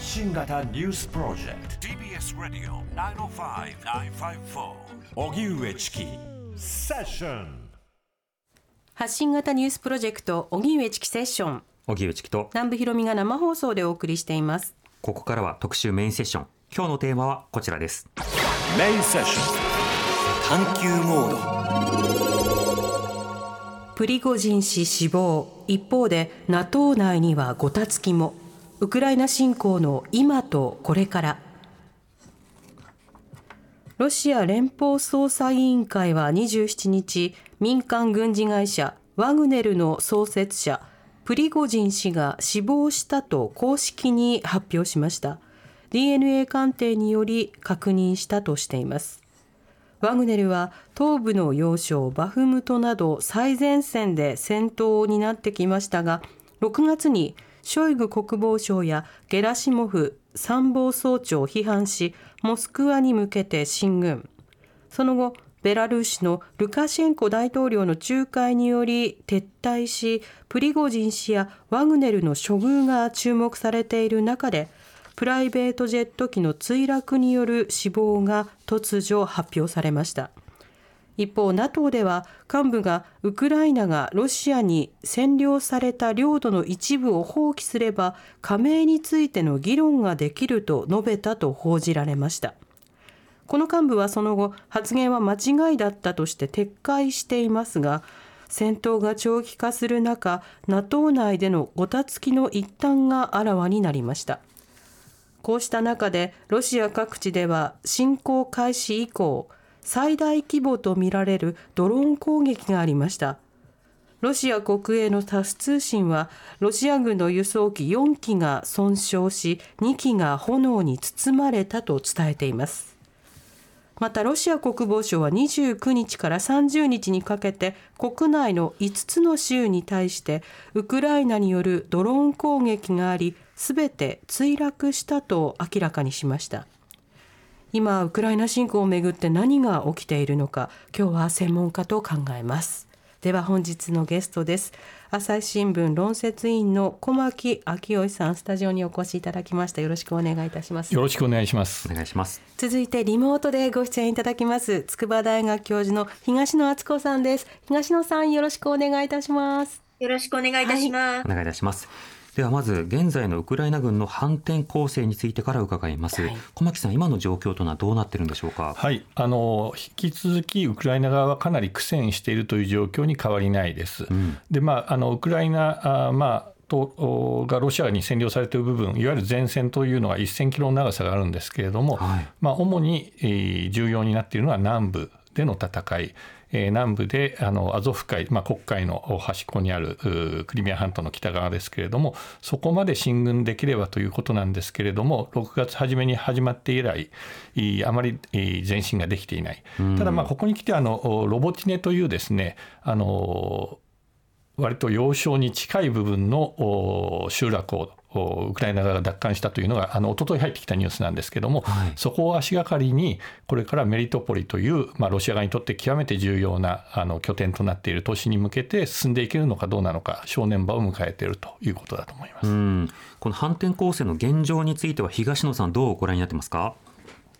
発信型ニュースプロジェクト。TBS ラディオ905-954おぎゅうえちきセッション発信型ニュースプロジェクト荻上チキセッション。荻上チキと。南部ひろみが生放送でお送りしています。ここからは特集メインセッション。今日のテーマはこちらです。メインセッション。探求モード。プリゴジン氏死亡。一方で NATO 内にはごたつきもウクライナ侵攻の今とこれから。ロシア連邦捜査委員会は27日民間軍事会社ワグネルの創設者プリゴジン氏が死亡したと公式に発表しました。DNA 鑑定により確認したとしています。ワグネルは東部の要衝バフムトなど最前線で戦闘を担ってきましたが6月にショイグ国防相やゲラシモフ参謀総長を批判しモスクワに向けて進軍。その後ベラルーシのルカシェンコ大統領の仲介により撤退しプリゴジン氏やワグネルの処遇が注目されている中でプライベートジェット機の墜落による死亡が突如発表されました。一方 NATO では幹部がウクライナがロシアに占領された領土の一部を放棄すれば加盟についての議論ができると述べたと報じられました。この幹部はその後発言は間違いだったとして撤回していますが戦闘が長期化する中 NATO 内でのごたつきの一端があらわになりました。こうした中でロシア各地では侵攻開始以降最大規模とみられるドローン攻撃がありました。ロシア国営のタス通信はロシア軍の輸送機4機が損傷し2機が炎に包まれたと伝えています。またロシア国防省は29日から30日にかけて国内の5つの州に対してウクライナによるドローン攻撃がありすべて墜落したと明らかにしました。今ウクライナ侵攻をめぐって何が起きているのか今日は専門家と考えます。では本日のゲストです。朝日新聞論説委員の小牧昭義さんスタジオにお越しいただきました。よろしくお願いいたします。よろしくお願いします。お願いします。続いてリモートでご出演いただきます筑波大学教授の東野敦子さんです。東野さんよろしくお願いいたします。よろしくお願いいたします。お願いいたしますではまず現在のウクライナ軍の反転攻勢についてから伺います、はい。小牧さん今の状況というのはどうなってるんでしょうか？はい。あの引き続きウクライナ側はかなり苦戦しているという状況に変わりないです。ん。でまああのウクライナあまあとおがロシアに占領されている部分いわゆる前線というのは1000キロの長さがあるんですけれども、はい。まあ、主に、えー重要になっているのは南部での戦い、えー南部であのアゾフ海、まあ、黒海の端っこにあるクリミア半島の北側ですけれどもそこまで進軍できればということなんですけれども6月初めに始まって以来いあまりえー前進ができていない。ただまあここに来てあのおロボティネというですねあの割と要衝に近い部分のお集落をおウクライナ側が奪還したというのがあの一昨日入ってきたニュースなんですけども、はい。そこを足がかりにこれからメリトポリという、まあ、ロシア側にとって極めて重要なあの拠点となっている都市に向けて進んでいけるのかどうなのか正念場を迎えているということだと思います。うん。この反転攻勢の現状については東野さんどうご覧になってますか？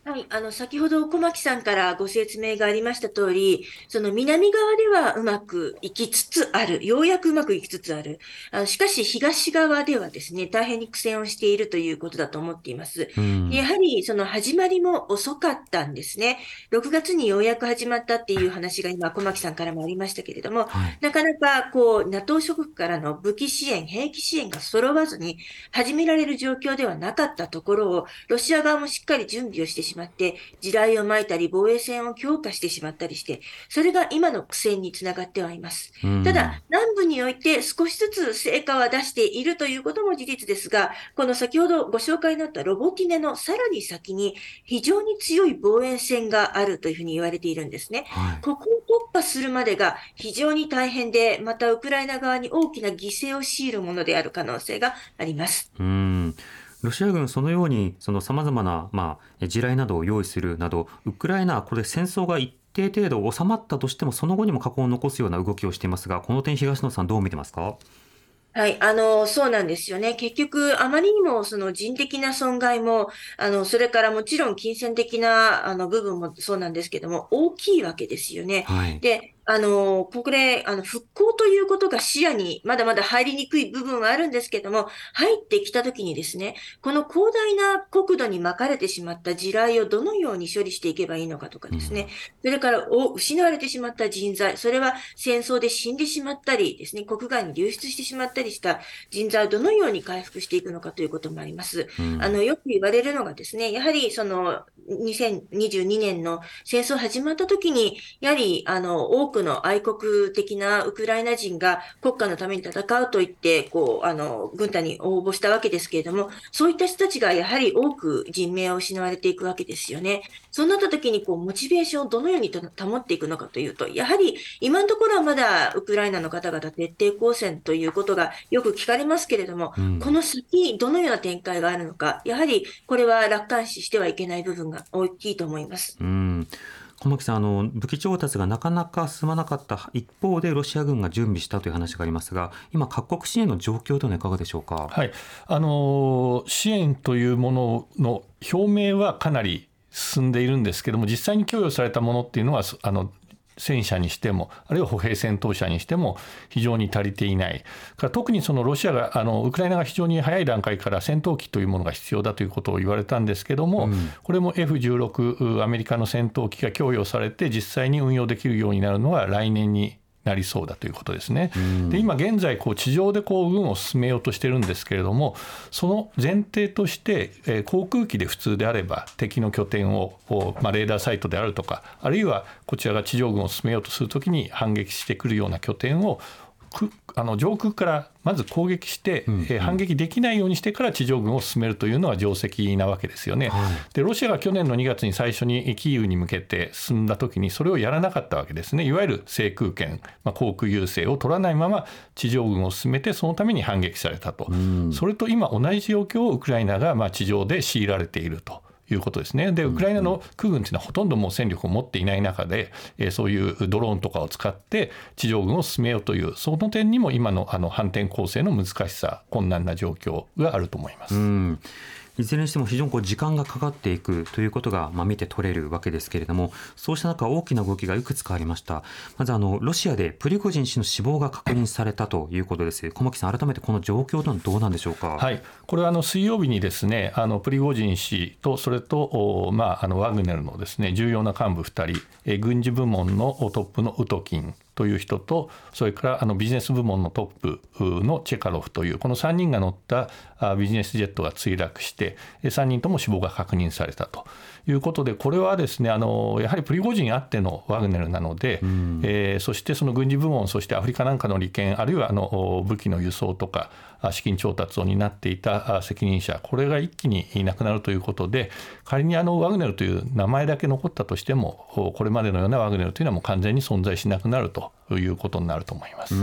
はい、あの、先ほど小牧さんからご説明がありました通り、その南側ではうまくいきつつある。ようやくうまくいきつつある。あのしかし東側ではですね、大変に苦戦をしているということだと思っています。うんやはりその始まりも遅かったんですね。6月にようやく始まったっていう話が今、小牧さんからもありましたけれども、はいなかなかこう NATO 諸国からの武器支援、兵器支援が揃わずに始められる状況ではなかったところを、ロシア側もしっかり準備をしてしまって、地雷を撒いたり、防衛線を強化してしまったりして、それが今の苦戦につながってはいます。うんただ、南部において少しずつ成果は出しているということも事実ですが、この先ほどご紹介になったロボティネのさらに先に非常に強い防衛線があるというふうに言われているんですね。はいここを突破するまでが非常に大変で、またウクライナ側に大きな犠牲を強いるものである可能性があります。うんロシア軍そのようにその様々なまあ地雷などを用意するなどウクライナはこれ戦争が一定程度収まったとしてもその後にも禍根を残すような動きをしていますがこの点東野さんどう見てますか？はい、あの、そうなんですよね。結局、あまりにもその人的な損害も、あの、それからもちろん金銭的なあの部分もそうなんですけども、大きいわけですよね。はい、で、あの、これ、あの、復興ということが視野にまだまだ入りにくい部分はあるんですけども、入ってきたときにですね、この広大な国土に巻かれてしまった地雷をどのように処理していけばいいのかとかですね、うん、それからお失われてしまった人材、それは戦争で死んでしまったりですね、国外に流出してしまったりした人材をどのように回復していくのかということもあります。うん、あの、よく言われるのがですね、やはりその、2022年の戦争始まった時に、やはり、あの、多くの愛国的なウクライナ人が国家のために戦うと言って、こう、あの、軍隊に応募したわけですけれども、そういった人たちがやはり多く人命を失われていくわけですよね。そうなった時に、こう、モチベーションをどのように保っていくのかというと、やはり、今のところはまだウクライナの方々徹底抗戦ということがよく聞かれますけれども、うん、この先、どのような展開があるのか、やはり、これは楽観視してはいけない部分が大きいと思います。うん小牧さんあの、武器調達がなかなか進まなかった一方で、ロシア軍が準備したという話がありますが、今、各国支援の状況というのはいかがでしょうか、はい。あの支援というものの表明はかなり進んでいるんですけども、実際に供与されたものっていうのは、あの戦車にしても、あるいは歩兵戦闘車にしても非常に足りていない、から特にそのロシアがあの、ウクライナが非常に早い段階から戦闘機というものが必要だということを言われたんですけども、うん、これも F16、アメリカの戦闘機が供与されて、実際に運用できるようになるのは来年になりそうだということですね。で今現在こう地上でこう軍を進めようとしてるんですけれどもその前提として、えー、航空機で普通であれば敵の拠点をまあ、レーダーサイトであるとかあるいはこちらが地上軍を進めようとするときに反撃してくるような拠点をあの上空からまず攻撃して、うんうん、え反撃できないようにしてから地上軍を進めるというのは定石なわけですよね。はい、でロシアが去年の2月に最初にキーウに向けて進んだ時にそれをやらなかったわけですね。いわゆる制空権、まあ、航空優勢を取らないまま地上軍を進めてそのために反撃されたと、うん、それと今同じ状況をウクライナがまあ地上で強いられていると。いうことですね。で、ウクライナの空軍というのはほとんどもう戦力を持っていない中で、えー、そういうドローンとかを使って地上軍を進めようという、その点にも今のあの反転攻勢の難しさ、困難な状況があると思います。いずれにしても非常にこう時間がかかっていくということがまあ見て取れるわけですけれども、そうした中、大きな動きがいくつかありました。まずあの、ロシアでプリゴジン氏の死亡が確認されたということです。小牧さん、改めてこの状況とはどうなんでしょうか？はい、これはあの水曜日にですね、あのプリゴジン氏と、それと、まあ、あのワグネルのですね、重要な幹部2人、え軍事部門のトップのウトキンという人とそれからあのビジネス部門のトップのチェカロフというこの3人が乗ったビジネスジェットが墜落して3人とも死亡が確認されたと。いうことでこれはですねあのやはりプリゴジンあってのワグネルなので、うん、えー、そしてその軍事部門そしてアフリカなんかの利権あるいはあの武器の輸送とか資金調達を担っていた責任者これが一気にいなくなるということで仮にあのワグネルという名前だけ残ったとしてもこれまでのようなワグネルというのはもう完全に存在しなくなるということになると思います。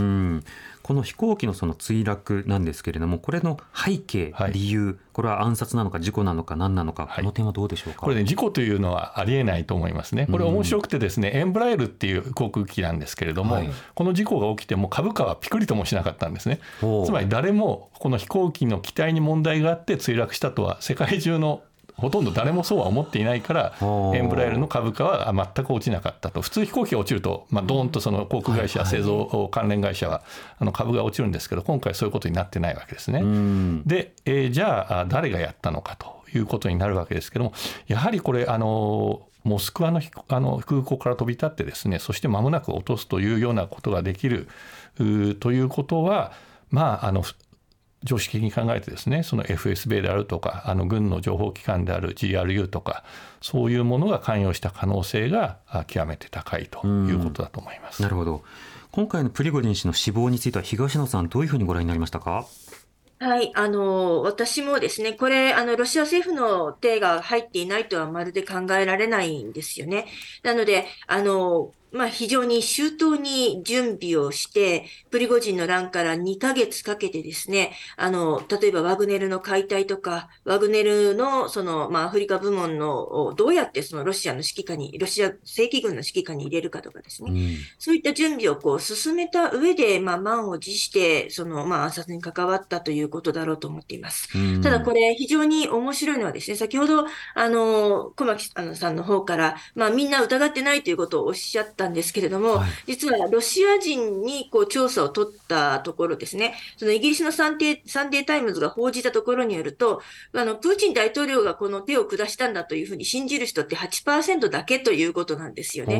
うんこの飛行機のその墜落なんですけれども、これの背景、はい、理由、これは暗殺なのか事故なのか何なのか、この点はどうでしょうか、これね、事故というのはありえないと思いますね。これ面白くてですね、エンブラエルっていう航空機なんですけれども、はい、この事故が起きても株価はピクリともしなかったんですね。つまり誰もこの飛行機の機体に問題があって墜落したとは世界中のほとんど誰もそうは思っていないからエンブラエルの株価は全く落ちなかったと。普通飛行機が落ちると、まあ、ドーンとその航空会社、製造関連会社はあの株が落ちるんですけど今回そういうことになってないわけですね。で、えー、じゃあ誰がやったのかということになるわけですけどもやはりこれあのモスクワのあの空港から飛び立ってですねそして間もなく落とすというようなことができるということはまああの常識的に考えてですねその FSB であるとかあの軍の情報機関である GRU とかそういうものが関与した可能性が極めて高いということだと思います。なるほど今回のプリゴジン氏の死亡については東野さんどういうふうにご覧になりましたか？はい、あの、私もですね、これ、あの、ロシア政府の手が入っていないとはまるで考えられないんですよね。なので、あの、まあ、非常に周到に準備をして、プリゴジンの乱から2ヶ月かけてですね、あの、例えばワグネルの解体とか、ワグネルのその、まあ、アフリカ部門の、どうやってそのロシアの指揮下に、ロシア正規軍の指揮下に入れるかとかですね、うん、そういった準備をこう進めた上で、まあ、満を持して、その、まあ、暗殺に関わったということだろうと思っています。うん、ただこれ、非常に面白いのはですね、先ほど、あの、駒木さんの方から、まあ、みんな疑ってないということをおっしゃったんですけれども、はい、実はロシア人にこう調査を取ったところですね、そのイギリスのサンデーサンデータイムズが報じたところによると、あのプーチン大統領がこの手を下したんだというふうに信じる人って8%だけということなんですよね。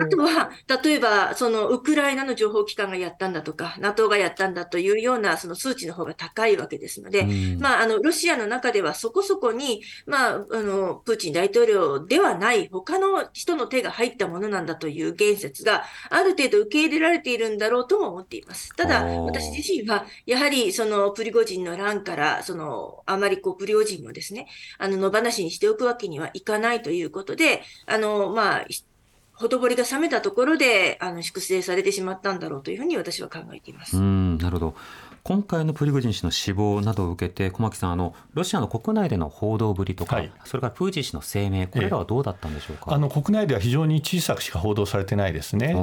あとは、例えば、そのウクライナの情報機関がやったんだとか、NATO がやったんだというようなその数値の方が高いわけですので、まあ、あのロシアの中ではそこそこに、まあ、あのプーチン大統領ではない他の人の手が入ったものなんだという言説がある程度受け入れられているんだろうとも思っています。ただ、私自身は、やはりそのプリゴジンの乱から、そのあまりこうプリゴジンをですね、あの野放しにしておくわけにはいかないということで、あの、まあ、ほとぼりが冷めたところで、あの、粛清されてしまったんだろうというふうに私は考えています。うん、なるほど。今回のプリゴジン氏の死亡などを受けて小牧さんあのロシアの国内での報道ぶりとか、はい、それからプーチン氏の声明これらはどうだったんでしょうか、えあの国内では非常に小さくしか報道されてないですね。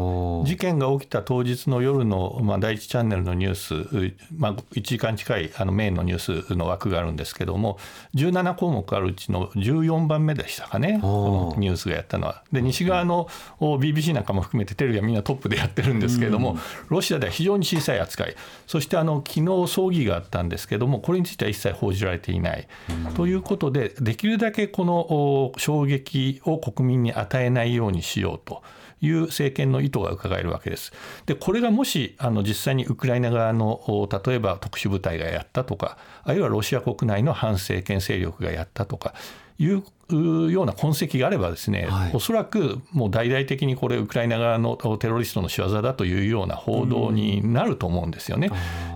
事件が起きた当日の夜の、まあ、第一チャンネルのニュース、まあ、1時間近いあのメインのニュースの枠があるんですけども17項目あるうちの14番目でしたかねこのニュースがやったのは。で西側の BBC なんかも含めてテレビはみんなトップでやってるんですけれども、うん、ロシアでは非常に小さい扱い。そしてあの昨日葬儀があったんですけどもこれについては一切報じられていない、うん、ということでできるだけこの衝撃を国民に与えないようにしようと。いう政権の意図が伺えるわけです。でこれがもしあの実際にウクライナ側の例えば特殊部隊がやったとかあるいはロシア国内の反政権勢力がやったとかいうような痕跡があればですね、はい、おそらくもう大々的にこれウクライナ側のテロリストの仕業だというような報道になると思うんですよね。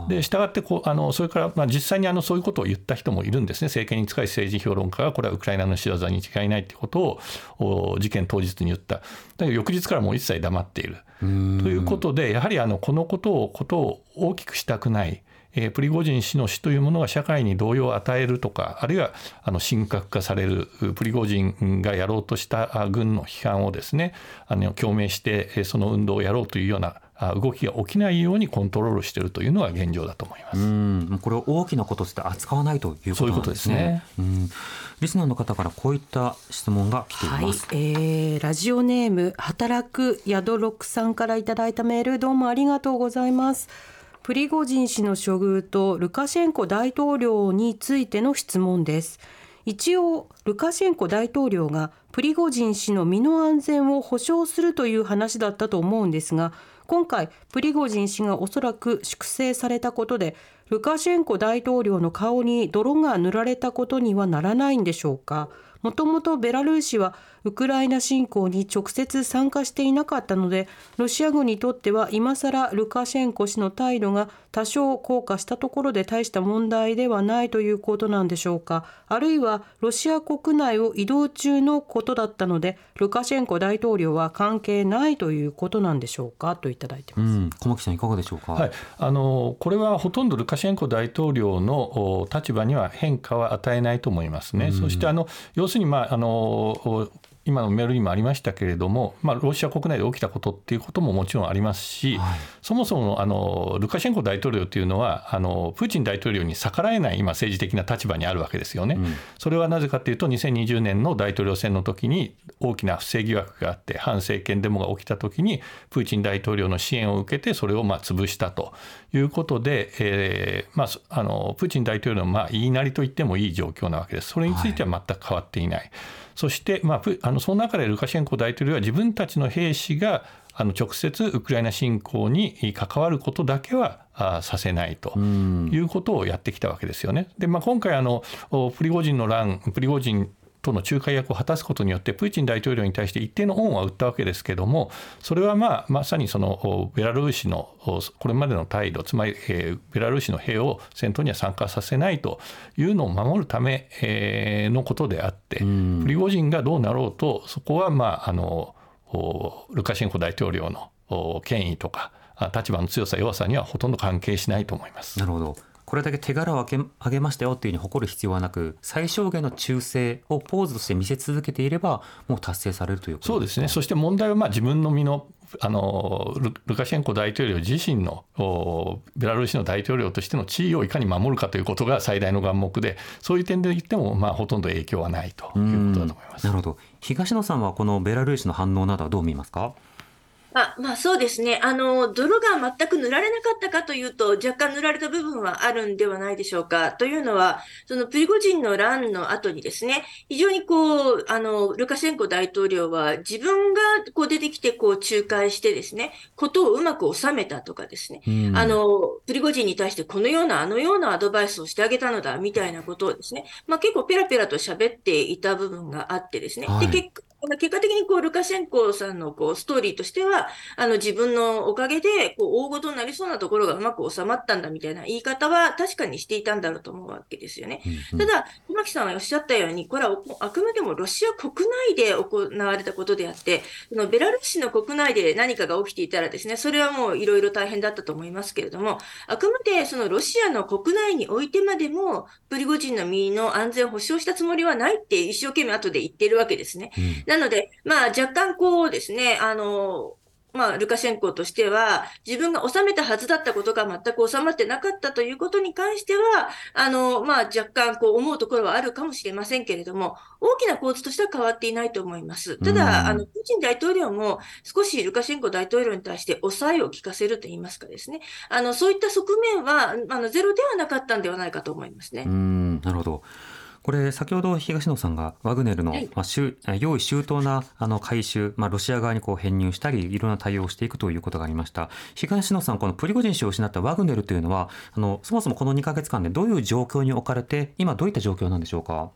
でしたがってこうあのそれからまあ実際にあのそういうことを言った人もいるんですね。政権に近い政治評論家がこれはウクライナの仕業に違いないということを事件当日に言った。だけど翌日からもう一切黙っている。ということでやはりあのこのことをことを大きくしたくない。えプリゴジン氏の死というものが社会に動揺を与えるとかあるいはあの神格化されるプリゴジンがやろうとした軍の批判をですねあの共鳴してその運動をやろうというような動きが起きないようにコントロールしているというのが現状だと思います。うんこれを大きなこととして扱わないということですね。ういうですね。リスナーの方からこういった質問が来ています。はい、えー、ラジオネーム働く宿六さんからいただいたメールどうもありがとうございます。プリゴジン氏の処遇とルカシェンコ大統領についての質問です。一応ルカシェンコ大統領がプリゴジン氏の身の安全を保証するという話だったと思うんですが今回プリゴジン氏がおそらく粛清されたことでルカシェンコ大統領の顔に泥が塗られたことにはならないんでしょうかもともとベラルーシはウクライナ侵攻に直接参加していなかったのでロシア軍にとっては今更ルカシェンコ氏の態度が多少硬化したところで大した問題ではないということなんでしょうか。あるいはロシア国内を移動中のことだったのでルカシェンコ大統領は関係ないということなんでしょうか？といただいてます、うん、小牧さんいかがでしょうか、はい、あのこれはほとんどルカシェンコ大統領の立場には変化は与えないと思いますね、うん、そしてあの要するに、まあ、あの今のメールにもありましたけれども、まあ、ロシア国内で起きたことっていうことももちろんありますし、はい、そもそもあのルカシェンコ大統領というのはあのプーチン大統領に逆らえない今政治的な立場にあるわけですよね。うん、それはなぜかというと2020年の大統領選の時に大きな不正疑惑があって反政権デモが起きた時にプーチン大統領の支援を受けてそれをまあ潰したということで、えーまあ、あのプーチン大統領のまあ言いなりと言ってもいい状況なわけです。それについては全く変わっていない。はいそして、まあ、あのその中でルカシェンコ大統領は自分たちの兵士があの直接ウクライナ侵攻に関わることだけはさせないということをやってきたわけですよね。で、まあ、今回あのプリゴジンの乱プリゴジンとの仲介役を果たすことによってプーチン大統領に対して一定の恩は売ったわけですけどもそれはまあまさにそのベラルーシのこれまでの態度つまりベラルーシの兵を戦闘には参加させないというのを守るためのことであってプリゴジンがどうなろうとそこはまああのルカシェンコ大統領の権威とか立場の強さ弱さにはほとんど関係しないと思います。なるほどこれだけ手柄を上げましたよっていうふうに誇る必要はなく最小限の忠誠をポーズとして見せ続けていればもう達成されるということそうですね。そして問題はまあ自分の身のあのルカシェンコ大統領自身のベラルーシの大統領としての地位をいかに守るかということが最大の眼目でそういう点で言ってもまあほとんど影響はないということだと思います。なるほど。東野さんはこのベラルーシの反応などはどう見ますか？あまあそうですね。あの、泥が全く塗られなかったかというと、若干塗られた部分はあるんではないでしょうか。というのは、そのプリゴジンの乱の後にですね、非常にこう、あの、ルカシェンコ大統領は自分がこう出てきてこう仲介してですね、ことをうまく収めたとかですね、あの、プリゴジンに対してこのような、あのようなアドバイスをしてあげたのだ、みたいなことをですね、まあ結構ペラペラと喋っていた部分があってですね、はい、で結結果的にこうルカシェンコさんのこうストーリーとしては、あの自分のおかげでこう大ごとになりそうなところがうまく収まったんだみたいな言い方は確かにしていたんだろうと思うわけですよね。ただ、小牧さんはおっしゃったように、これはあくまでもロシア国内で行われたことであって、そのベラルーシの国内で何かが起きていたらですね、それはもういろいろ大変だったと思いますけれども、あくまでそのロシアの国内においてまでも、プリゴジンの身の安全を保障したつもりはないって一生懸命後で言ってるわけですね。なので、まあ若干こうですね、あの、まあ、ルカシェンコとしては、自分が収めたはずだったことが全く収まってなかったということに関しては、あの、まあ、若干こう思うところはあるかもしれませんけれども、大きな構図としては変わっていないと思います。ただ、あの、プーチン大統領も少しルカシェンコ大統領に対して抑えを聞かせると言いますかですね、あの、そういった側面は、あの、ゼロではなかったんではないかと思いますね。うん、なるほど。これ先ほど東野さんがワグネルの、まあ、用意周到なあの回収、まあ、ロシア側にこう編入したりいろんな対応をしていくということがありました東野さんこのプリゴジン氏を失ったワグネルというのはあのそもそもこの2か月間でどういう状況に置かれて今どういった状況なんでしょうか？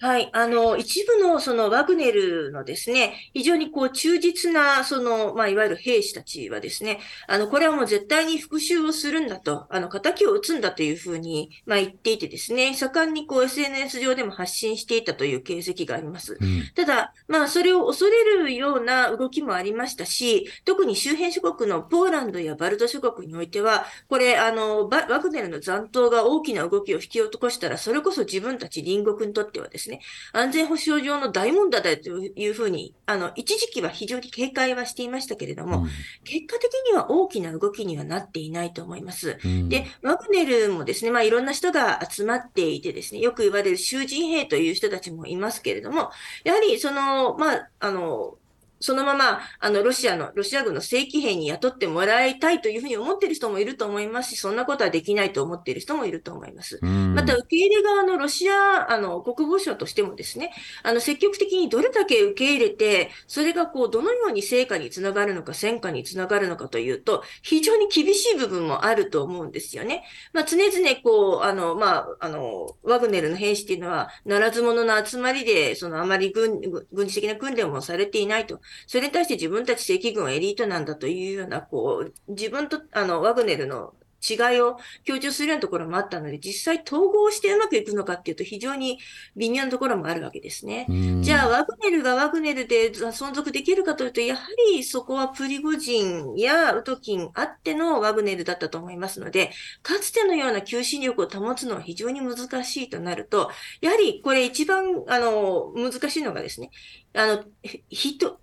はい。あの、一部のそのワグネルのですね、非常にこう忠実な、その、まあ、いわゆる兵士たちはですね、あの、これはもう絶対に復讐をするんだと、あの、仇を撃つんだというふうに、まあ、言っていてですね、盛んにこう SNS 上でも発信していたという形跡があります。うん、ただ、まあ、それを恐れるような動きもありましたし、特に周辺諸国のポーランドやバルト諸国においては、これ、あの、ワグネルの残党が大きな動きを引き起こしたら、それこそ自分たち隣国にとってはですね、ですね、安全保障上の大問題だというふうに、あの、一時期は非常に警戒はしていましたけれども、うん、結果的には大きな動きにはなっていないと思います。うん、で、ワグネルもですね、まあいろんな人が集まっていてですね、よく言われる囚人兵という人たちもいますけれども、やはりその、まあ、あの、そのまま、あの、ロシアの、ロシア軍の正規兵に雇ってもらいたいというふうに思っている人もいると思いますし、そんなことはできないと思っている人もいると思います。また、受け入れ側のロシア、あの、国防省としてもですね、あの、積極的にどれだけ受け入れて、それがこう、どのように成果につながるのか、戦果につながるのかというと、非常に厳しい部分もあると思うんですよね。まあ、常々、こう、あの、まあ、あの、ワグネルの兵士っていうのは、ならず者の集まりで、その、あまり軍、軍事的な訓練もされていないと。それに対して自分たち正規軍はエリートなんだというような、こう、自分と、あの、ワグネルの違いを強調するようなところもあったので、実際統合してうまくいくのかっていうと非常に微妙なところもあるわけですね。じゃあ、ワグネルがワグネルで存続できるかというと、やはりそこはプリゴジンやウトキンあってのワグネルだったと思いますので、かつてのような求心力を保つのは非常に難しいとなると、やはりこれ一番、あの、難しいのがですね、あの、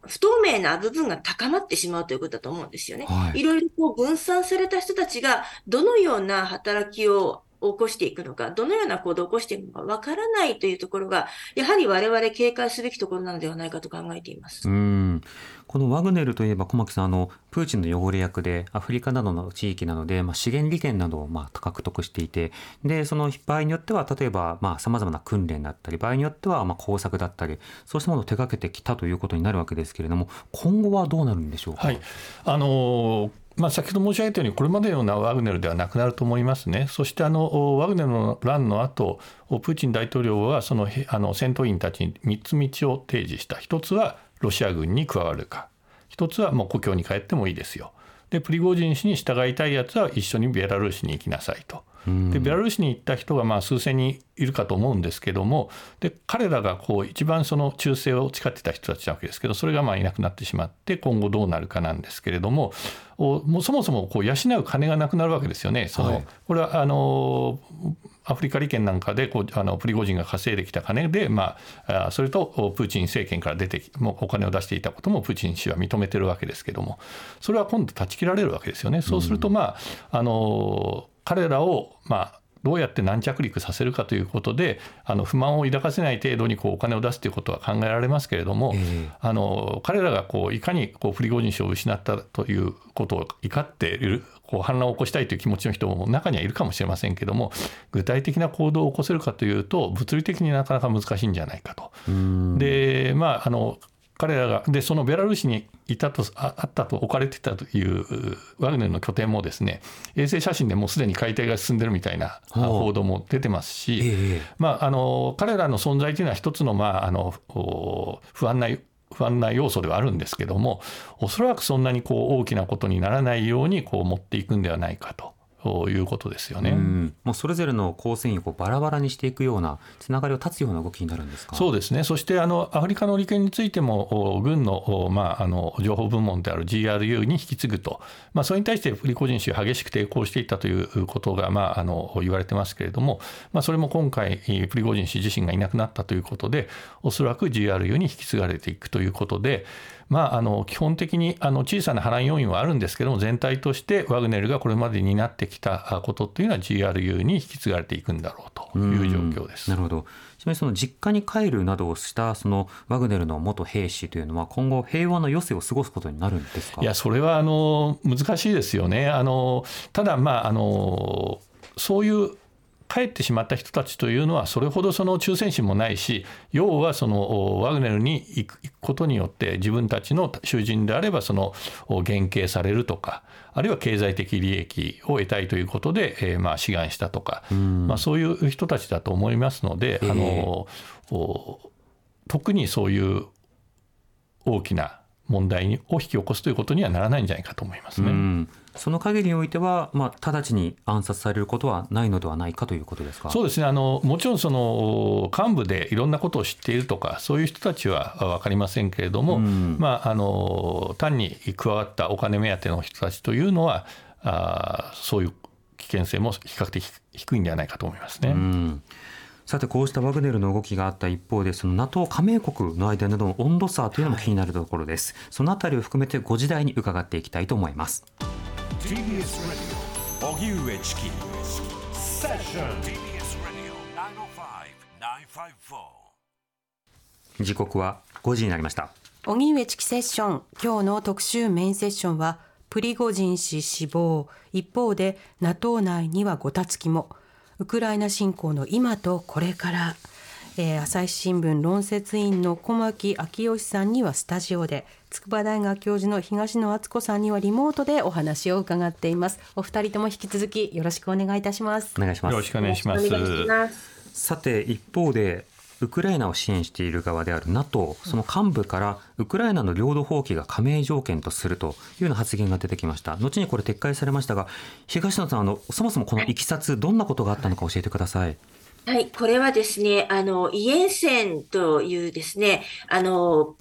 不透明な部分が高まってしまうということだと思うんですよね。はい、いろいろこう分散された人たちが、どのような働きを起こしていくのか、どのような行動を起こしていくのかわからないというところが、やはり我々警戒すべきところなのではないかと考えています。うんこのワグネルといえば小牧さんあのプーチンの汚れ役でアフリカなどの地域なので、まあ、資源利権などをまあ獲得していてでその場合によっては例えばさまざ、まな訓練だったり場合によってはまあ工作だったりそうしたものを手掛けてきたということになるわけですけれども今後はどうなるんでしょうか？はいあのーまあ、先ほど申し上げたようにこれまでのようなワグネルではなくなると思いますね。そしてあのワグネルの乱の後プーチン大統領はそのあの戦闘員たちに3つ道を提示した。1つはロシア軍に加わるか。1つはもう故郷に帰ってもいいですよ。でプリゴジン氏に従いたいやつは一緒にベラルーシに行きなさいと。でベラルーシに行った人がまあ数千人いるかと思うんですけどもで彼らがこう一番その忠誠を誓ってた人たちなわけですけどそれがまあいなくなってしまって今後どうなるかなんですけれどももうそもそもこう養う金がなくなるわけですよね。その、はい、これはあのアフリカ利権なんかでこうあのプリゴジンが稼いできた金で、まあ、それとプーチン政権から出てもうお金を出していたこともプーチン氏は認めてるわけですけどもそれは今度断ち切られるわけですよね。そうすると、まあ、あの彼らを、まあ、どうやって軟着陸させるかということであの不満を抱かせない程度にこうお金を出すということは考えられますけれども、えー、あの彼らがこういかにこうプリゴジン氏を失ったということを怒っているこう反乱を起こしたいという気持ちの人も中にはいるかもしれませんけども具体的な行動を起こせるかというと物理的になかなか難しいんじゃないかと。でまああの彼らがでそのベラルーシにいたとあったと置かれてたというワグネルの拠点もですね衛星写真でもうすでに解体が進んでるみたいな報道も出てますし、えー、まあ、あの彼らの存在というのは一つの,、まあ、あの不安な不安な要素ではあるんですけどもおそらくそんなにこう大きなことにならないようにこう持っていくんではないかと。ということですよね。もうそれぞれの構成員をバラバラにしていくようなつながりを断つような動きになるんですか？そうですね。そしてあのアフリカの利権についても軍のまああの情報部門である GRU に引き継ぐと、まあそれに対してプリコジン氏は激しく抵抗していたということがまああの言われてますけれども、まあそれも今回プリゴジン氏自身がいなくなったということで、おそらく GRU に引き継がれていくということで。まあ、あの基本的にあの小さな波乱要因はあるんですけども全体としてワグネルがこれまでになってきたことっていうのは GRU に引き継がれていくんだろうという状況です。なるほどちなみにその実家に帰るなどをしたそのワグネルの元兵士というのは今後平和の余生を過ごすことになるんですか？いやそれはあの難しいですよね。あのただまああのそういう帰ってしまった人たちというのはそれほどその忠誠心もないし要はそのワグネルに行くことによって自分たちの囚人であればその減刑されるとかあるいは経済的利益を得たいということで、えー、まあ志願したとか、まあ、そういう人たちだと思いますので、あの特にそういう大きな問題を引き起こすということにはならないんじゃないかと思いますね。その限りにおいては、まあ、直ちに暗殺されることはないのではないかということですか？そうですね。あの、もちろんその幹部でいろんなことを知っているとか、そういう人たちは分かりませんけれども、うん、まあ、あの単に加わったお金目当ての人たちというのは、あそういう危険性も比較的低いんではないかと思いますね。うん。さてこうしたワグネルの動きがあった一方でその NATO 加盟国の間での温度差というのも気になるところです、はい、そのあたりを含めてご時代に伺っていきたいと思います TBS ラディオ荻上チキセッション TBS ラディオ時刻は5時になりました。荻上チキセッション今日の特集メインセッションはプリゴジン氏死亡。一方で NATO 内にはごたつきも。ウクライナ侵攻の今とこれからえー、朝日新聞論説委員の小牧昭義さんにはスタジオで筑波大学教授の東野敦子さんにはリモートでお話を伺っています。お二人とも引き続きよろしくお願いいたします。お願いします。よろしくお願いします。さて一方でウクライナを支援している側である NATO その幹部からウクライナの領土放棄が加盟条件とするというような発言が出てきました。後にこれ撤回されましたが東野さんあのそもそもこのいきさつどんなことがあったのか教えてくださいはい、これはですね、あの、イエンセンというですね、あの、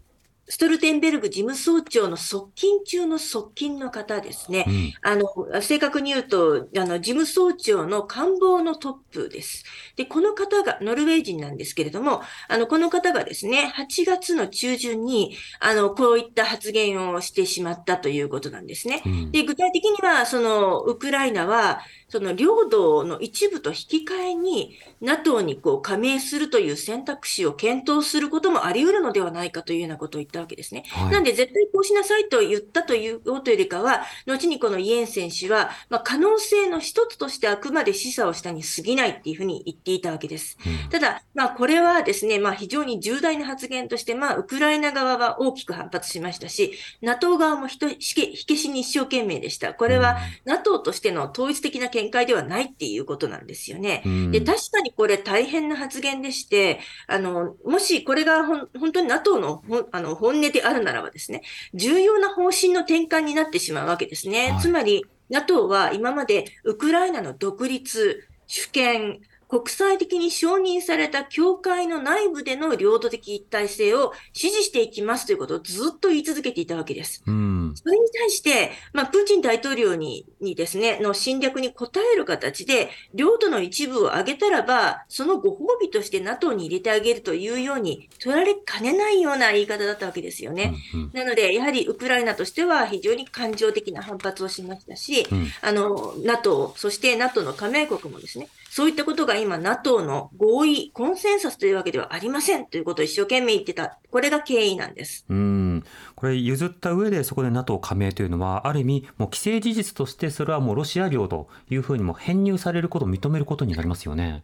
ストルテンベルグ事務総長の側近中の側近の方ですね。うん、あの、正確に言うと、あの、事務総長の官房のトップです。で、この方が、ノルウェー人なんですけれども、あの、この方がですね、8月の中旬に、あの、こういった発言をしてしまったということなんですね。うん、で、具体的には、その、ウクライナは、その領土の一部と引き換えに NATO にこう加盟するという選択肢を検討することもあり得るのではないかというようなことを言ったわけですね。はい、なんで絶対こうしなさいと言ったというというよりかは、後にこのイエン選手は、まあ、可能性の一つとしてあくまで示唆をしたに過ぎないっていうふうに言っていたわけです。うん、ただ、まあ、これはですね、まあ、非常に重大な発言として、まあ、ウクライナ側は大きく反発しましたし、NATO 側も火消しに一生懸命でした。これは NATO としての統一的な見解ではないっていうことなんですよね。で、確かにこれ大変な発言でして、あの、もしこれが本当に NATO のあの本音であるならばですね、重要な方針の転換になってしまうわけですね。はい、つまり、NATO は今までウクライナの独立、主権、国際的に承認された教会の内部での領土的一体性を支持していきますということをずっと言い続けていたわけです。うん、それに対して、まあ、プーチン大統領ににですね、の侵略に応える形で、領土の一部を挙げたらば、そのご褒美として NATO に入れてあげるというように取られかねないような言い方だったわけですよね。うんうん、なので、やはりウクライナとしては非常に感情的な反発をしましたし、うん、あの、NATO、そして NATO の加盟国もですね、そういったことが今 NATO の合意、コンセンサスというわけではありませんということを一生懸命言ってた。これが経緯なんです。うん。これ譲った上でそこで NATO 加盟というのは、ある意味、もう既成事実としてそれはもうロシア領というふうにも編入されることを認めることになりますよね。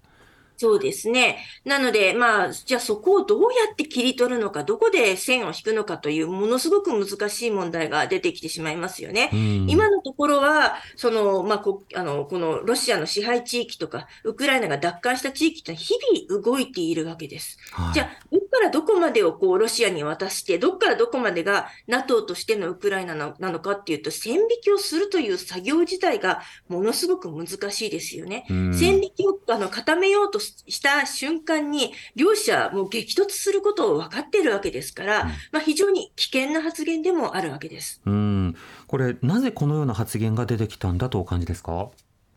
そうですね。なので、まあ、じゃあそこをどうやって切り取るのか、どこで線を引くのかという、ものすごく難しい問題が出てきてしまいますよね。今のところは、その、まあこ、あの、このロシアの支配地域とか、ウクライナが奪還した地域と日々動いているわけです。はい、じゃあ、どっからどこまでをこう、ロシアに渡して、どっからどこまでが NATO としてのウクライナなのかっていうと、線引きをするという作業自体がものすごく難しいですよね。線引きをあの固めようとした瞬間に、両者もう激突することを分かっているわけですから、うん、まあ、非常に危険な発言でもあるわけです。うんこれ、なぜこのような発言が出てきたんだとお感じですか？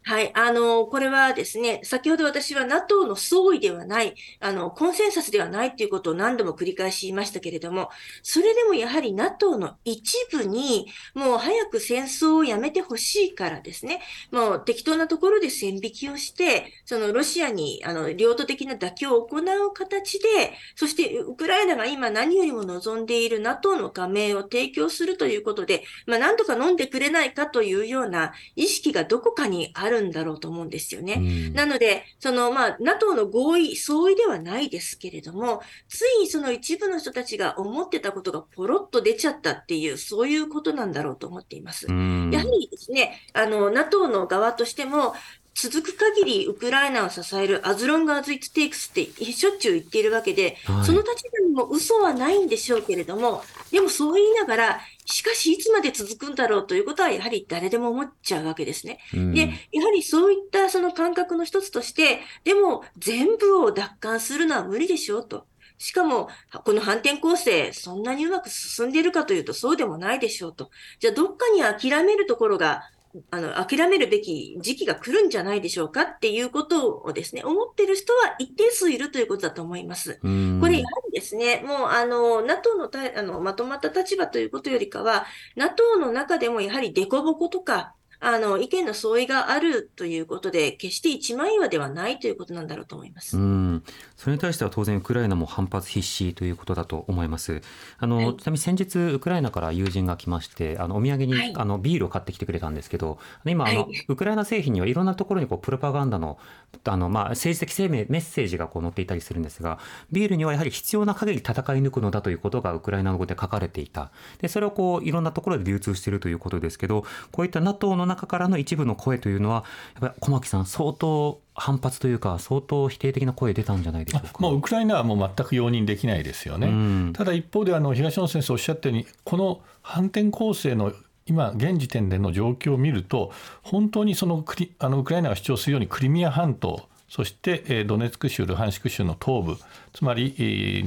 はい。あの、これはですね、先ほど私は NATO の総意ではない、あの、コンセンサスではないということを何度も繰り返し言いましたけれども、それでもやはり NATO の一部に、もう早く戦争をやめてほしいからですね、もう適当なところで線引きをして、そのロシアに、あの、領土的な妥協を行う形で、そしてウクライナが今何よりも望んでいる NATO の加盟を提供するということで、まあ、何とか飲んでくれないかというような意識がどこかにあるるんだろうと思うんですよね。うん、なので、その、まあ、NATO の合意、相違ではないですけれども、ついその一部の人たちが思ってたことがポロッと出ちゃったっていう、そういうことなんだろうと思っています。うん、やはりですね、あの、NATO の側としても、続く限りウクライナを支える as long as it takes ってしょっちゅう言っているわけで、はい、その立場にも嘘はないんでしょうけれども、でもそう言いながら、しかしいつまで続くんだろうということはやはり誰でも思っちゃうわけですね。うん、で、やはりそういったその感覚の一つとして、でも全部を奪還するのは無理でしょうと。しかも、この反転攻勢、そんなにうまく進んでいるかというとそうでもないでしょうと。じゃあどっかに諦めるところがあの、諦めるべき時期が来るんじゃないでしょうかっていうことをですね、思ってる人は一定数いるということだと思います。これ、やはりですね、もう、あの、NATO のたあのまとまった立場ということよりかは、NATO の中でもやはり凸凹とか、あの、意見の相違があるということで、決して一枚岩ではないということなんだろうと思います。うん。それに対しては当然ウクライナも反発必至ということだと思います。あの、はい、ちなみに先日ウクライナから友人が来まして、あの、お土産に、はい、あの、ビールを買ってきてくれたんですけど、今、あの、はい、ウクライナ製品にはいろんなところにこう、プロパガンダの、あの、まあ、政治的生命、メッセージがこう載っていたりするんですが、ビールにはやはり必要な限り戦い抜くのだということがウクライナ語で書かれていた。で、それをこう、いろんなところで流通しているということですけど、こういった NATO の中からの一部のの声というのは、やっぱり小牧さん、相当反発というか、相当否定的な声出たんじゃないでしょうか。もうウクライナはもう全く容認できないですよね。うん、ただ一方であの東野先生おっしゃったように、この反転攻勢の今現時点での状況を見ると本当にそのクリあのウクライナが主張するようにクリミア半島そしてドネツク州ルハンシク州の東部つまり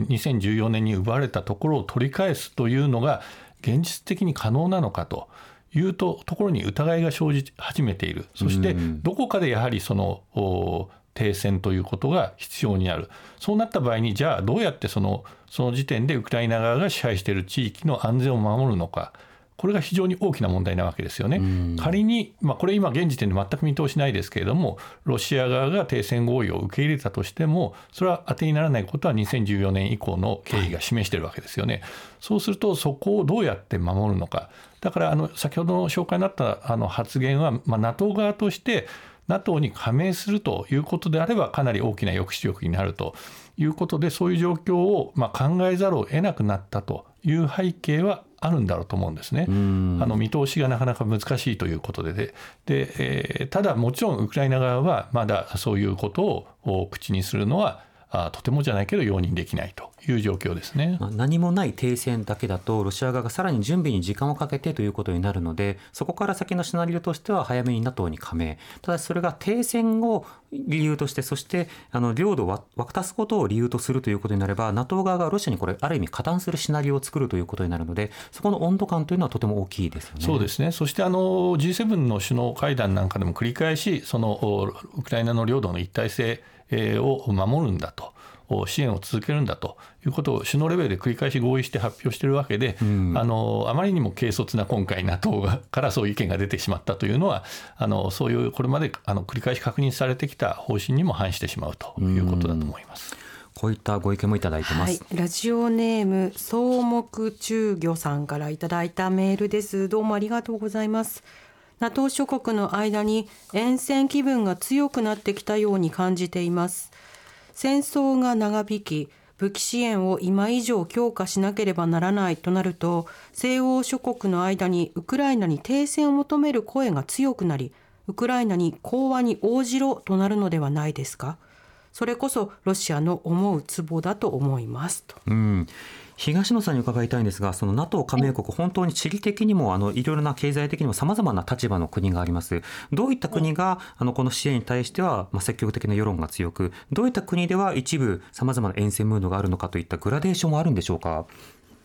2014年に奪われたところを取り返すというのが現実的に可能なのかというとところに疑いが生じ始めている。そしてどこかでやはりその停戦ということが必要になる。そうなった場合にじゃあどうやってそのその時点でウクライナ側が支配している地域の安全を守るのかこれが非常に大きな問題なわけですよね。仮に、まあ、これ今現時点で全く見通しないですけれどもロシア側が停戦合意を受け入れたとしてもそれは当てにならないことは2014年以降の経緯が示しているわけですよね。そうするとそこをどうやって守るのかだからあの先ほどの紹介になったあの発言は、まあ、NATO 側として NATO に加盟するということであればかなり大きな抑止力になるということでそういう状況をまあ考えざるを得なくなったという背景はあるんだろうと思うんですね。あの見通しがなかなか難しいということででで、えー、ただもちろんウクライナ側はまだそういうことを口にするのはあとてもじゃないけど容認できないという状況ですね何もない停戦だけだとロシア側がさらに準備に時間をかけてということになるのでそこから先のシナリオとしては早めに NATO に加盟ただそれが停戦を理由として、そしてあの領土を渡すことを理由とするということになれば、NATO 側がロシアにこれ、ある意味、加担するシナリオを作るということになるので、そこの温度感というのはとても大きいですよね。そうですねそしてあの G7 の首脳会談なんかでも繰り返し、そのウクライナの領土の一体性を守るんだと。支援を続けるんだということを首脳レベルで繰り返し合意して発表しているわけで、うん、あのあまりにも軽率な今回 NATO からそういう意見が出てしまったというのはあのそういうこれまであの繰り返し確認されてきた方針にも反してしまうということだと思います。うんこういったご意見もいただいてます、はい、ラジオネーム草木中魚さんからいただいたメールです。どうもありがとうございます。NATO 諸国の間に沿線気分が強くなってきたように感じています戦争が長引き武器支援を今以上強化しなければならないとなると西欧諸国の間にウクライナに停戦を求める声が強くなりウクライナに講和に応じろとなるのではないですかそれこそロシアの思うツボだと思いますと。うん東野さんに伺いたいんですが、その NATO 加盟国、本当に地理的にもあのいろいろな経済的にもさまざまな立場の国があります。どういった国があのこの支援に対しては、まあ、積極的な世論が強く、どういった国では一部さまざまな沿線ムードがあるのかといったグラデーションはあるんでしょうか？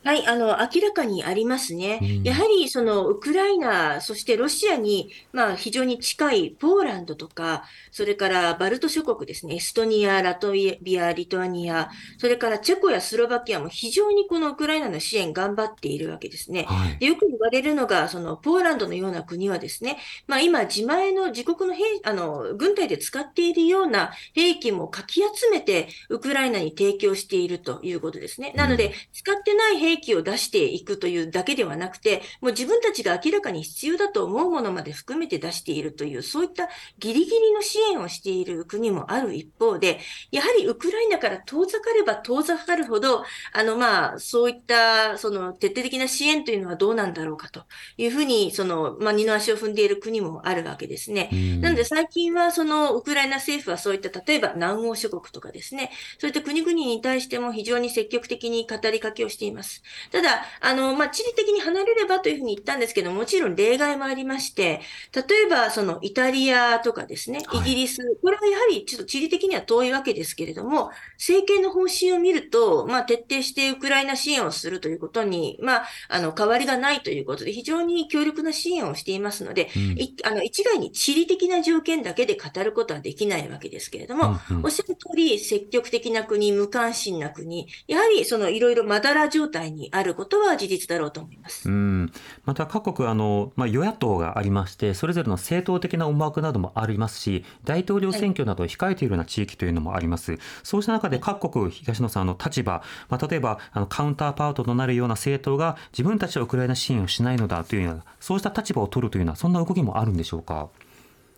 はい、あの、明らかにありますね。うん、やはり、その、ウクライナ、そしてロシアに、まあ、非常に近いポーランドとか、それからバルト諸国ですね、エストニア、ラトビア、リトアニア、それからチェコやスロバキアも非常にこのウクライナの支援頑張っているわけですね。はい、でよく言われるのが、その、ポーランドのような国はですね、まあ、今、自前の自国の兵、あの、軍隊で使っているような兵器もかき集めて、ウクライナに提供しているということですね。なので、使ってない兵兵器を出していくというだけではなくて、もう自分たちが明らかに必要だと思うものまで含めて出しているという、そういったギリギリの支援をしている国もある一方で、やはりウクライナから遠ざかれば遠ざかるほど、あの、まあ、そういった、その、徹底的な支援というのはどうなんだろうかというふうに、その、まあ、二の足を踏んでいる国もあるわけですね。なので、最近は、その、ウクライナ政府はそういった、例えば南欧諸国とかですね、そういった国々に対しても非常に積極的に語りかけをしています。ただ、あの、まあ、地理的に離れればというふうに言ったんですけども、もちろん例外もありまして、例えば、その、イタリアとかですね、イギリス、はい、これはやはりちょっと地理的には遠いわけですけれども、政権の方針を見ると、まあ、徹底してウクライナ支援をするということに、まあ、あの、変わりがないということで、非常に強力な支援をしていますので、うん、あの、一概に地理的な条件だけで語ることはできないわけですけれども、うんうん、おっしゃる通り、積極的な国、無関心な国、やはりそのいろいろまだら状態にあることは事実だろうと思います。うんまた各国あの、まあ、与野党がありましてそれぞれの政党的な思惑などもありますし大統領選挙などを控えているような地域というのもあります。はい、そうした中で各国東野さんの立場、まあ、例えばあのカウンターパートとなるような政党が自分たちはウクライナ支援をしないのだというようなそうした立場を取るというようなそんな動きもあるんでしょうか？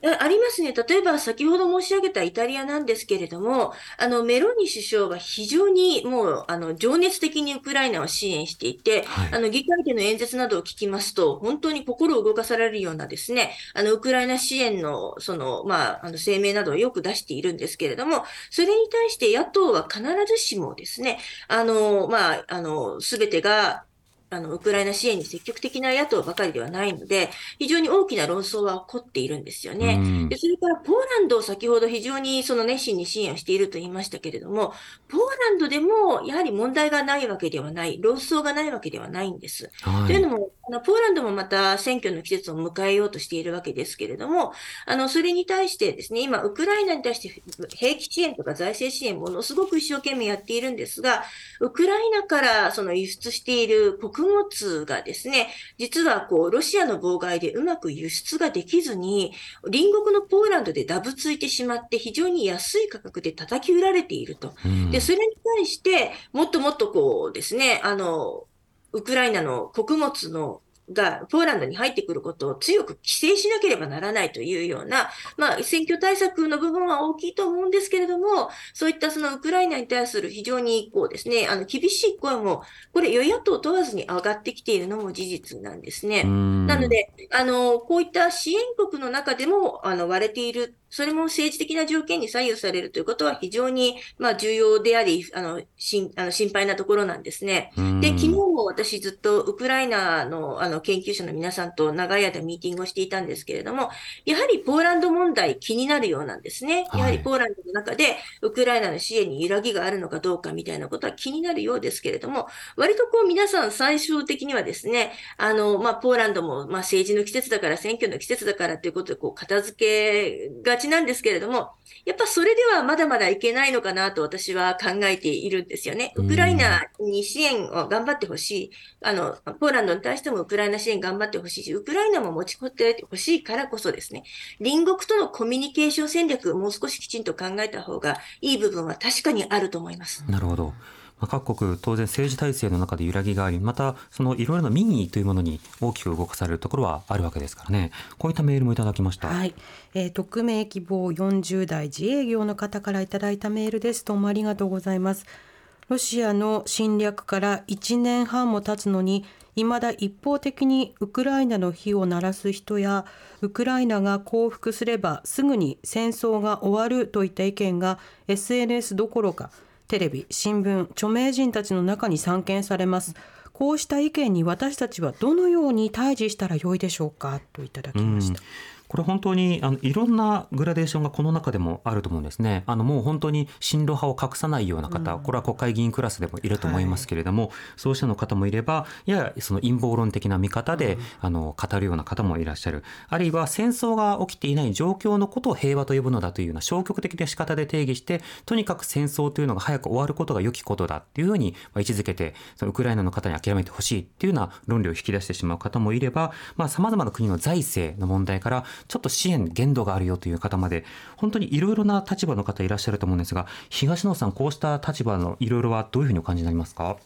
ありますね。例えば、先ほど申し上げたイタリアなんですけれども、あの、メローニ首相が非常にもう、あの、情熱的にウクライナを支援していて、はい、あの、議会での演説などを聞きますと、本当に心を動かされるようなですね、あの、ウクライナ支援の、その、まあ、あの、声明などをよく出しているんですけれども、それに対して野党は必ずしもですね、あの、まあ、あの、すべてが、あの、ウクライナ支援に積極的な野党ばかりではないので、非常に大きな論争は起こっているんですよね。で、それからポーランドを先ほど非常にその熱心に支援をしていると言いましたけれども、ポーランドでもやはり問題がないわけではない、論争がないわけではないんです。はい、というのも、あのポーランドもまた選挙の季節を迎えようとしているわけですけれども、あの、それに対してですね、今、ウクライナに対して兵器支援とか財政支援ものすごく一生懸命やっているんですが、ウクライナからその輸出している国物がですね、実はこう、ロシアの妨害でうまく輸出ができずに、隣国のポーランドでダブついてしまって、非常に安い価格で叩き売られていると。で、それに対して、もっともっとこうですね、あの、ウクライナの穀物のがポーランドに入ってくることを強く規制しなければならないというような、まあ、選挙対策の部分は大きいと思うんですけれども、そういったそのウクライナに対する非常にこうですね、あの厳しい声も、これ与野党問わずに上がってきているのも事実なんですね。なので、あの、こういった支援国の中でも、あの、割れているそれも政治的な条件に左右されるということは非常に、まあ、重要であり、あの、しんあの心配なところなんですね。で、昨日も私ずっとウクライナの、あの、の研究者の皆さんと長い間ミーティングをしていたんですけれども、やはりポーランド問題気になるようなんですね。やはりポーランドの中でウクライナの支援に揺らぎがあるのかどうかみたいなことは気になるようですけれども、割とこう皆さん最終的にはですね、あの、まあ、ポーランドも、まあ、政治の季節だから選挙の季節だからということでこう片付けがちなんですけれども、やっぱそれではまだまだいけないのかなと私は考えているんですよね。ウクライナに支援を頑張ってほしい。あの、ポーランドに対してもウクライナ支援頑張ってほしいし、ウクライナも持ちこってほしいからこそですね、隣国とのコミュニケーション戦略、もう少しきちんと考えた方がいい部分は確かにあると思います。なるほど。まあ、各国当然政治体制の中で揺らぎがありまたそのいろいろな民意というものに大きく動かされるところはあるわけですからね。こういったメールもいただきました、はい。えー、匿名希望40代自営業の方からいただいたメールです。どうもありがとうございます。ロシアの侵略から1年半も経つのに未だ一方的にウクライナの火を鳴らす人やウクライナが降伏すればすぐに戦争が終わるといった意見が SNS どころかテレビ、新聞、著名人たちの中に散見されます。こうした意見に私たちはどのように対峙したらよいでしょうか？といただきました。これ本当にあのいろんなグラデーションがこの中でもあると思うんですね。あのもう本当に進路派を隠さないような方、これは国会議員クラスでもいると思いますけれども、はい、そうしたの方もいれば、ややその陰謀論的な見方で、うん、あの語るような方もいらっしゃる。あるいは戦争が起きていない状況のことを平和と呼ぶのだというような消極的な仕方で定義して、とにかく戦争というのが早く終わることが良きことだっていうふうに位置づけて、そのウクライナの方に諦めてほしいっていうような論理を引き出してしまう方もいれば、まあ様々な国の財政の問題からちょっと支援限度があるよという方まで、本当にいろいろな立場の方いらっしゃると思うんですが、東野さん、こうした立場のいろいろはどういうふうにお感じになりますか？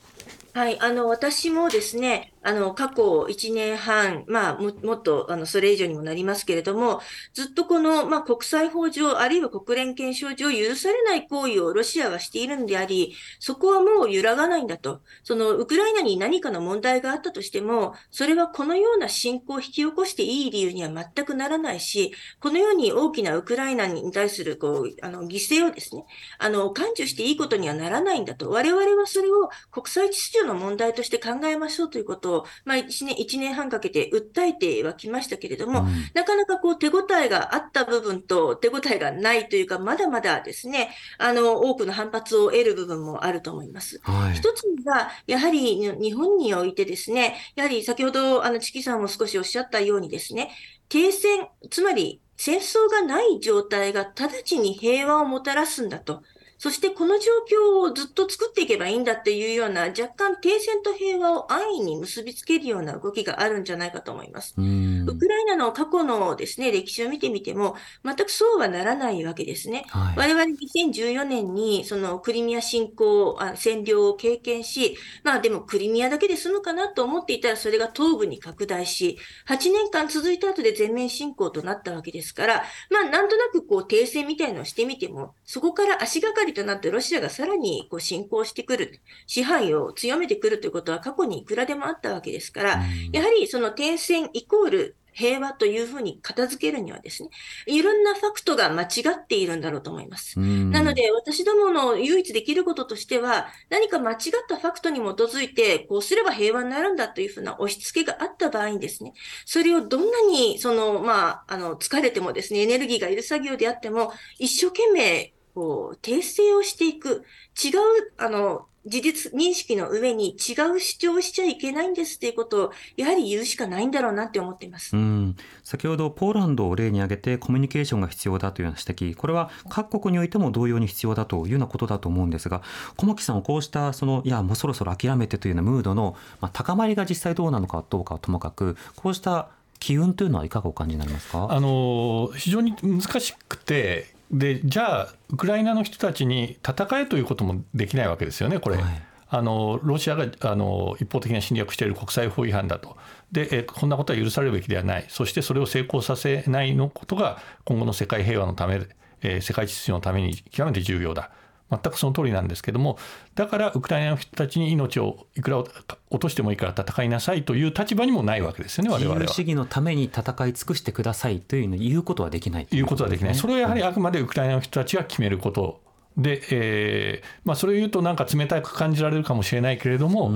はい、あの、私もですね、あの、過去1年半、まあ、ももっと、あの、それ以上にもなりますけれども、ずっとこの、まあ、国際法上、あるいは国連憲章上、許されない行為をロシアがしているんであり、そこはもう揺らがないんだと。その、ウクライナに何かの問題があったとしても、それはこのような侵攻を引き起こしていい理由には全くならないし、このように大きなウクライナに対する、こう、あの、犠牲をですね、あの、感受していいことにはならないんだと。我々はそれを国際秩序の問題として考えましょうということを、まあ、1年、1年半かけて訴えてはきましたけれども、うん、なかなかこう手応えがあった部分と手応えがないというか、まだまだですね、あの、多くの反発を得る部分もあると思います。はい、一つは、やはり日本においてですね、やはり先ほど、あの、チキさんも少しおっしゃったようにですね、停戦、つまり戦争がない状態が直ちに平和をもたらすんだと。そしてこの状況をずっと作っていけばいいんだっていうような若干停戦と平和を安易に結びつけるような動きがあるんじゃないかと思います。ウクライナの過去のですね、歴史を見てみても、全くそうはならないわけですね。はい、我々2014年にそのクリミア侵攻、あ占領を経験し、まあでもクリミアだけで済むかなと思っていたらそれが東部に拡大し、8年間続いた後で全面侵攻となったわけですから、まあなんとなくこう停戦みたいのをしてみても、そこから足がかりりとなってロシアがさらにこう侵攻してくる、支配を強めてくるということは過去にいくらでもあったわけですから、やはりその停戦イコール平和というふうに片付けるにはですね、いろんなファクトが間違っているんだろうと思います。なので、私どもの唯一できることとしては、何か間違ったファクトに基づいて、こうすれば平和になるんだというふうな押し付けがあった場合にですね、それをどんなに、その、まあ、あの、疲れてもですね、エネルギーがいる作業であっても、一生懸命こう、訂正をしていく、違う、あの、事実認識の上に違う主張をしちゃいけないんですっていうことを、やはり言うしかないんだろうなって思っています。うん。先ほどポーランドを例に挙げてコミュニケーションが必要だというような指摘、これは各国においても同様に必要だというようなことだと思うんですが、小牧さんはこうしたその、いや、もうそろそろ諦めてというようなムードの、まあ、高まりが実際どうなのかどうかはともかく、こうした機運というのはいかがお感じになりますか？あの非常に難しくてでじゃあウクライナの人たちに戦えということもできないわけですよねこれ。はい、あのロシアがあの一方的な侵略している国際法違反だと。でえこんなことは許されるべきではない。そしてそれを成功させないのことが今後の世界平和のため、えー、世界秩序のために極めて重要だ全くその通りなんですけどもだからウクライナの人たちに命をいくら落としてもいいから戦いなさいという立場にもないわけですよね我々は。自由主義のために戦い尽くしてくださいというのを言うことはできない言うことはできない、それはやはりあくまでウクライナの人たちが決めることで、えーまあ、それを言うとなんか冷たく感じられるかもしれないけれども、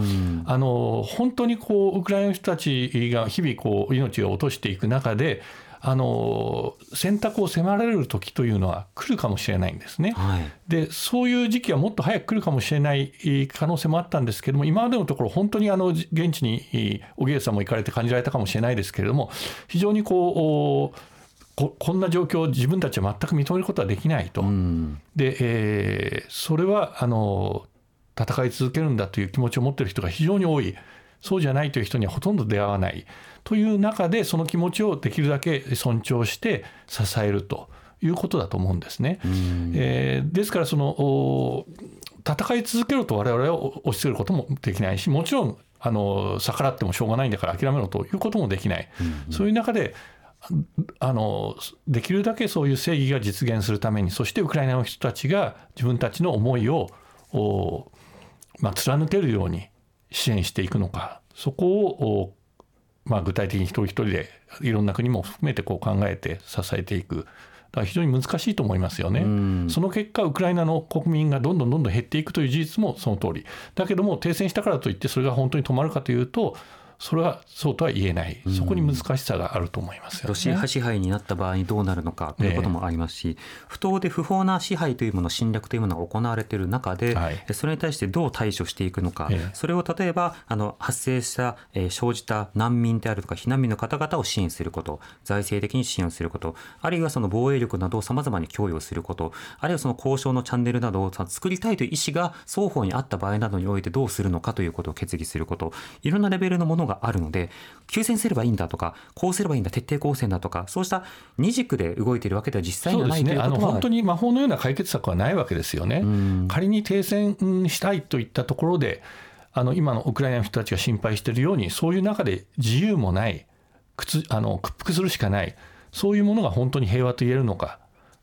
あの本当にこうウクライナの人たちが日々こう命を落としていく中であの選択を迫られる時というのは来るかもしれないんですね。はい、でそういう時期はもっと早く来るかもしれない可能性もあったんですけども今までのところ本当にあの現地に荻上さんも行かれて感じられたかもしれないですけれども非常にこうここんな状況を自分たちは全く認めることはできないと。で、えー、それはあの戦い続けるんだという気持ちを持っている人が非常に多い。そうじゃないという人にはほとんど出会わないという中でその気持ちをできるだけ尊重して支えるということだと思うんですね。えー、ですからその戦い続けると我々は押し付けることもできないしもちろんあの逆らってもしょうがないんだから諦めろということもできない、そういう中であのできるだけそういう正義が実現するためにそしてウクライナの人たちが自分たちの思いをまあ、貫けるように支援していくのかそこを、まあ、具体的に一人一人でいろんな国も含めてこう考えて支えていく。だから非常に難しいと思いますよね。その結果、ウクライナの国民がどんどんどんどん減っていくという事実もその通り。だけども、停戦したからといって、それが本当に止まるかというと、それはそうとは言えない、そこに難しさがあると思います、ね、ロシア支配になった場合にどうなるのかということもありますし、不当で不法な支配というもの、侵略というものが行われている中で、はい、それに対してどう対処していくのか、それを例えばあの発生した、えー、生じた難民であるとか、避難民の方々を支援すること、財政的に支援をすること、あるいはその防衛力などをさまざまに供与すること、あるいはその交渉のチャンネルなどを作りたいという意思が双方にあった場合などにおいてどうするのかということを決議すること、いろんなレベルのものがあるので、休戦すればいいんだとか、こうすればいいんだ、徹底抗戦だとか、そうした二軸で動いているわけでは実際にはないということは、ね、本当に魔法のような解決策はないわけですよね。仮に停戦したいといったところで、あの今のウクライナの人たちが心配しているように、そういう中で自由もない、あの屈服するしかない、そういうものが本当に平和と言えるのか。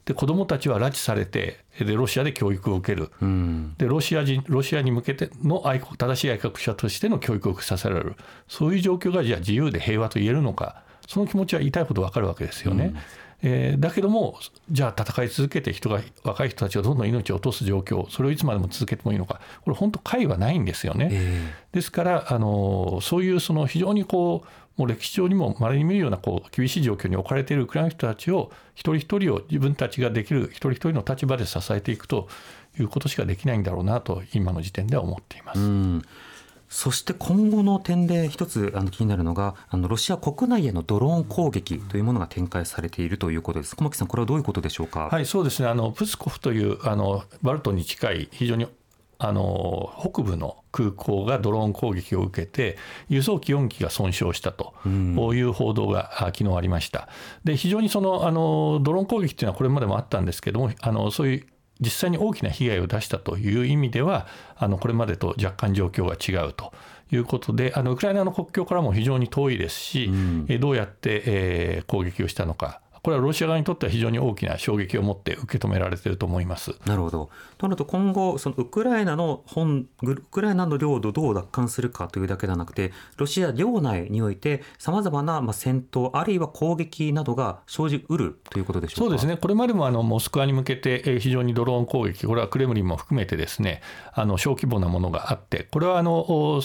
で子どもたちは拉致されてでロシアで教育を受ける、うん、でロシア人ロシアに向けての愛国正しい愛国者としての教育を受けさせられる。そういう状況がじゃあ自由で平和と言えるのか。その気持ちは言いたいほど分かるわけですよね。うん。えー、だけどもじゃあ戦い続けて人が若い人たちがどんどん命を落とす状況それをいつまでも続けてもいいのか。これ本当解はないんですよね。えー、ですからあのそういうその非常にこうもう歴史上にもまれに見るようなこう厳しい状況に置かれているウクライナの人たちを一人一人を自分たちができる一人一人の立場で支えていくということしかできないんだろうなと今の時点では思っています。そして今後の点で一つあの気になるのがあのロシア国内へのドローン攻撃というものが展開されているということです。小牧さんこれはどういうことでしょうか？はいそうですねあのプスコフというあのバルトに近い非常にあの北部の空港がドローン攻撃を受けて輸送機4機が損傷したと。いう報道が昨日ありました。で非常にそのあのドローン攻撃というのはこれまでもあったんですけどもあのそういう実際に大きな被害を出したという意味ではあのこれまでと若干状況が違うと。いうことであのウクライナの国境からも非常に遠いですし、うん、どうやって、えー、攻撃をしたのかこれはロシア側にとっては非常に大きな衝撃を持って受け止められていると思います。なるほど。となると今後、そのウクライナの本ウクライナの領土をどう奪還するかというだけではなくて、ロシア領内において、さまざまなまあ戦闘、あるいは攻撃などが生じうるということでしょうそうですね、これまでもあのモスクワに向けて非常にドローン攻撃、これはクレムリンも含めてですね、あの小規模なものがあって、これはあの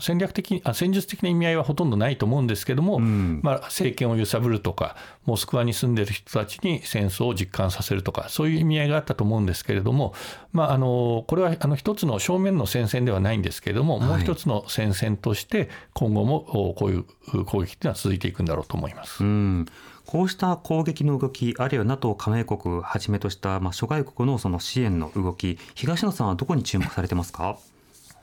戦略的あ戦術的な意味合いはほとんどないと思うんですけども、うん、まあ、政権を揺さぶるとかモスクワに住んでる人たちに戦争を実感させるとかそういう意味合いがあったと思うんですけれども、まあ、あのこれはあの一つの正面の戦線ではないんですけれども、はい、もう一つの戦線として今後もこういう攻撃というのは続いていくんだろうと思います。うん。こうした攻撃の動き、あるいは NATO 加盟国をはじめとした、まあ、諸外国のその支援の動き、東野さんはどこに注目されてますか？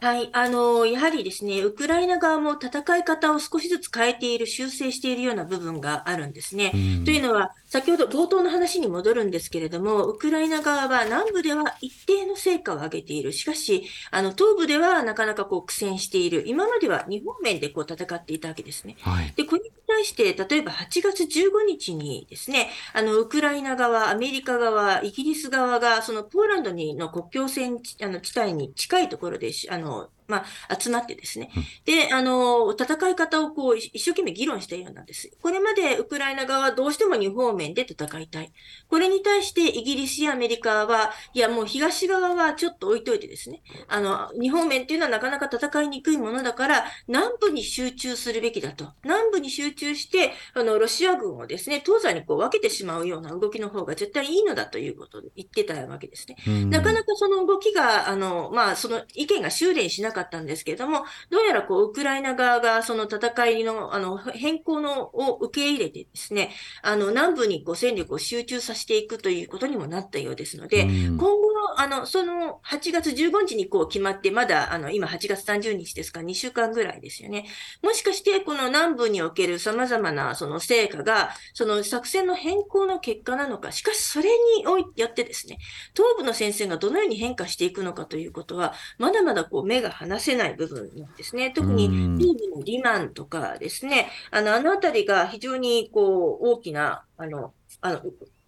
はい、あの、やはりですね、ウクライナ側も戦い方を少しずつ変えている、修正しているような部分があるんですね。というのは、先ほど冒頭の話に戻るんですけれども、ウクライナ側は南部では一定の成果を上げている。しかし、あの東部ではなかなかこう苦戦している。今までは日本面でこう戦っていたわけですね。はい、で、これに対して、例えば8月15日にですね、あのウクライナ側、アメリカ側、イギリス側がそのポーランドにの国境線あの地帯に近いところであのまあ、集まってですね、で、あの、戦い方をこう、一生懸命議論したようなんです。これまでウクライナ側はどうしても2方面で戦いたい。これに対してイギリスやアメリカは、いや、もう東側はちょっと置いといてですね、あの、2方面っていうのはなかなか戦いにくいものだから、南部に集中するべきだと。南部に集中して、あの、ロシア軍をですね、東西にこう分けてしまうような動きの方が絶対いいのだということで言ってたわけですね。なかなかその動きが、あの、まあ、その意見が修練しなかったんですけれども、どうやらこう、ウクライナ側がその戦いの、あの、変更のを受け入れてですね、あの、南部にこう戦力を集中させていくということにもなったようですので、今後の、あの、その8月15日にこう決まって、まだ、あの、今8月30日ですか、2週間ぐらいですよね。もしかして、この南部における様々なその成果が、その作戦の変更の結果なのか、しかしそれにおいてやってですね、東部の戦線がどのように変化していくのかということは、まだまだこう目が離せない部分なんですね。特に、東部のリマンとかですね、あの、あのあたりが非常にこう、大きな、あの、あの、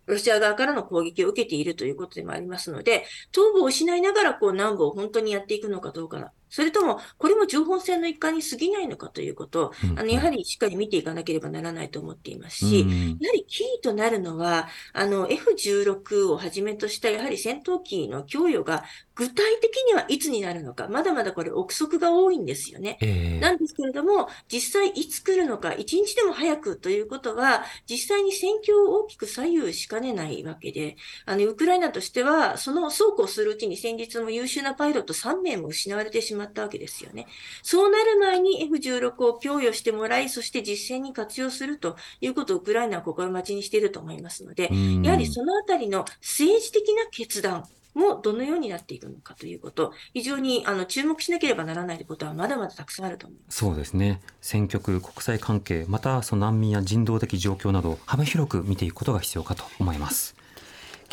ロシア側からの攻撃を受けているということでもありますので、東部を失いながらこう南部を本当にやっていくのかどうかそれとも、これも情報戦の一環に過ぎないのかということを、あの、やはりしっかり見ていかなければならないと思っていますし、やはりキーとなるのは、あの、F16 をはじめとした、やはり戦闘機の供与が具体的にはいつになるのか、まだまだこれ憶測が多いんですよね。えー、なんですけれども、実際いつ来るのか、一日でも早くということは、実際に戦況を大きく左右しかねないわけで、あの、ウクライナとしては、そのそうこうするうちに先日も優秀なパイロット3名も失われてしまったわけですよね。そうなる前に F16 を供与してもらい、そして実戦に活用するということをウクライナは心待ちにしていると思いますので、やはりそのあたりの政治的な決断、もどのようになっていくのかということ、非常にあの注目しなければならないことはまだまだたくさんあると思いますそうですね、選挙区、国際関係、またその難民や人道的状況など、幅広く見ていくことが必要かと思います。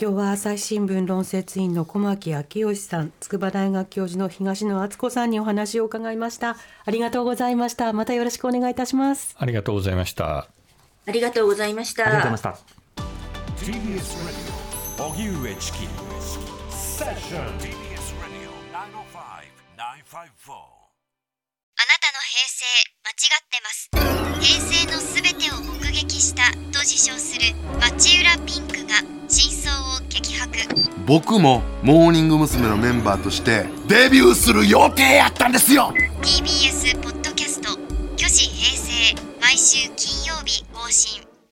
今日は朝日新聞論説委員の小牧昭義さん、筑波大学教授の東野敦子さんにお話を伺いました。ありがとうございました。またよろしくお願いいたします。ありがとうございました。ありがとうございました。ありがとうございました。セッション TBS ラディオ905-954あなたの平成間違ってます。平成のすべてを目撃したと自称する町浦ピンクが真相を激白。僕もモーニング娘。のメンバーとしてデビューする予定やったんですよ。TBS ポッドキャスト「虚子平成」毎週金曜日更新